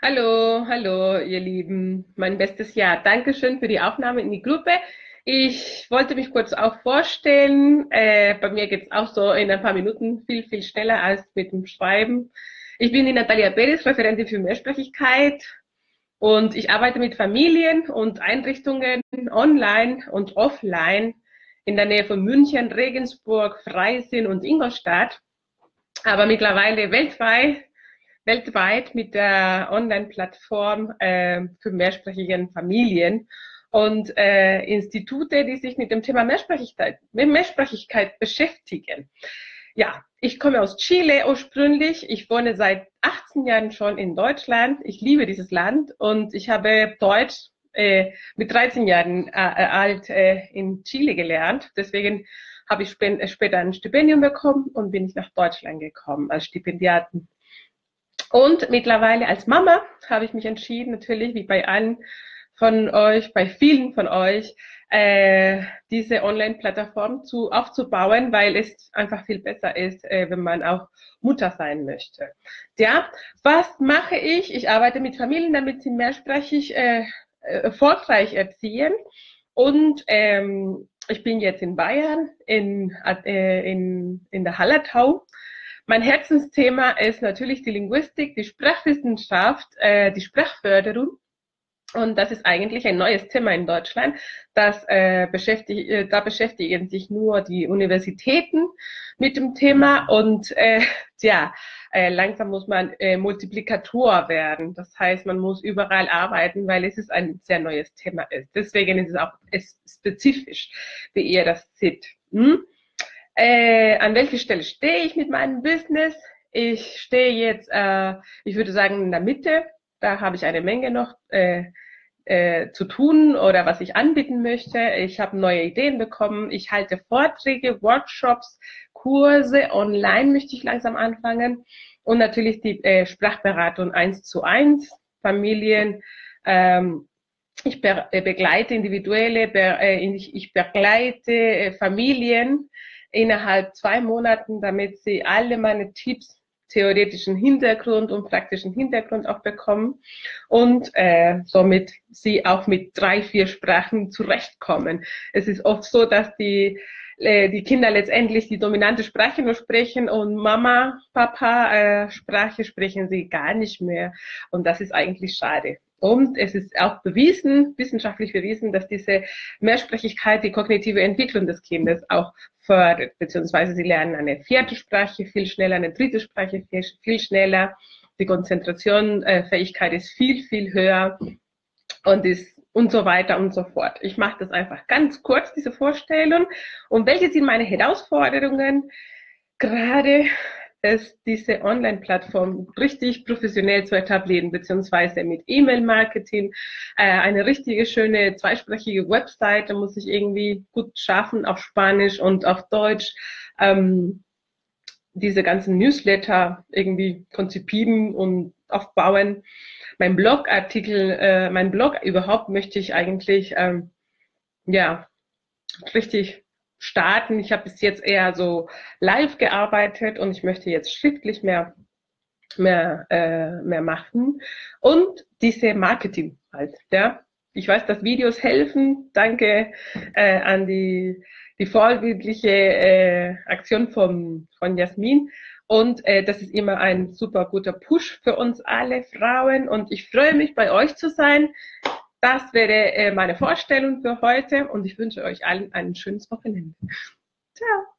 Hallo, hallo, ihr Lieben. Mein bestes Jahr. Dankeschön für die Aufnahme in die Gruppe. Ich wollte mich kurz auch vorstellen. Äh, bei mir geht's auch so in ein paar Minuten viel, viel schneller als mit dem Schreiben. Ich bin die Natalia Beres, Referentin für Mehrsprachigkeit. Und ich arbeite mit Familien und Einrichtungen online und offline in der Nähe von München, Regensburg, Freising und Ingolstadt. Aber mittlerweile weltweit weltweit mit der Online-Plattform äh, für mehrsprachige Familien und äh, Institute, die sich mit dem Thema Mehrsprachigkeit, Mehrsprachigkeit beschäftigen. Ja, ich komme aus Chile ursprünglich. Ich wohne seit 18 Jahren schon in Deutschland. Ich liebe dieses Land und ich habe Deutsch äh, mit 13 Jahren äh, alt äh, in Chile gelernt. Deswegen habe ich sp später ein Stipendium bekommen und bin ich nach Deutschland gekommen als Stipendiaten. Und mittlerweile als Mama habe ich mich entschieden, natürlich wie bei allen von euch, bei vielen von euch, äh, diese Online-Plattform zu aufzubauen, weil es einfach viel besser ist, äh, wenn man auch Mutter sein möchte. Ja, was mache ich? Ich arbeite mit Familien, damit sie mehrsprachig äh, erfolgreich erziehen. Und ähm, ich bin jetzt in Bayern, in, äh, in, in der Hallertau mein Herzensthema ist natürlich die Linguistik, die Sprachwissenschaft, äh, die Sprachförderung. Und das ist eigentlich ein neues Thema in Deutschland. Das, äh, beschäftigt, äh, da beschäftigen sich nur die Universitäten mit dem Thema und äh, ja, äh, langsam muss man äh, Multiplikator werden. Das heißt, man muss überall arbeiten, weil es ist ein sehr neues Thema ist. Deswegen ist es auch ist spezifisch, wie ihr das seht. Hm? Äh, an welcher Stelle stehe ich mit meinem Business? Ich stehe jetzt, äh, ich würde sagen, in der Mitte. Da habe ich eine Menge noch äh, äh, zu tun oder was ich anbieten möchte. Ich habe neue Ideen bekommen. Ich halte Vorträge, Workshops, Kurse. Online möchte ich langsam anfangen. Und natürlich die äh, Sprachberatung eins zu eins, Familien. Ähm, ich äh, begleite individuelle, äh, ich, ich begleite äh, Familien innerhalb zwei Monaten, damit sie alle meine Tipps theoretischen Hintergrund und praktischen Hintergrund auch bekommen und äh, somit sie auch mit drei, vier Sprachen zurechtkommen. Es ist oft so, dass die äh, die Kinder letztendlich die dominante Sprache nur sprechen und Mama, Papa äh, Sprache sprechen sie gar nicht mehr und das ist eigentlich schade. Und es ist auch bewiesen, wissenschaftlich bewiesen, dass diese Mehrsprachigkeit die kognitive Entwicklung des Kindes auch fördert, beziehungsweise sie lernen eine vierte Sprache viel schneller, eine dritte Sprache viel, viel schneller. Die Konzentrationsfähigkeit ist viel, viel höher und ist und so weiter und so fort. Ich mache das einfach ganz kurz, diese Vorstellung. Und welche sind meine Herausforderungen? Gerade es, diese Online-Plattform richtig professionell zu etablieren, beziehungsweise mit E-Mail-Marketing, äh, eine richtige schöne zweisprachige Webseite muss ich irgendwie gut schaffen auf Spanisch und auf Deutsch. Ähm, diese ganzen Newsletter irgendwie konzipieren und aufbauen. Mein Blogartikel, äh, mein Blog überhaupt möchte ich eigentlich ähm, ja richtig starten. Ich habe bis jetzt eher so live gearbeitet und ich möchte jetzt schriftlich mehr mehr äh, mehr machen und diese Marketing halt. Ja, ich weiß, dass Videos helfen. Danke äh, an die die vorbildliche äh, Aktion von von Jasmin. Und äh, das ist immer ein super guter Push für uns alle Frauen. Und ich freue mich, bei euch zu sein. Das wäre äh, meine Vorstellung für heute und ich wünsche euch allen ein schönes Wochenende. Ciao.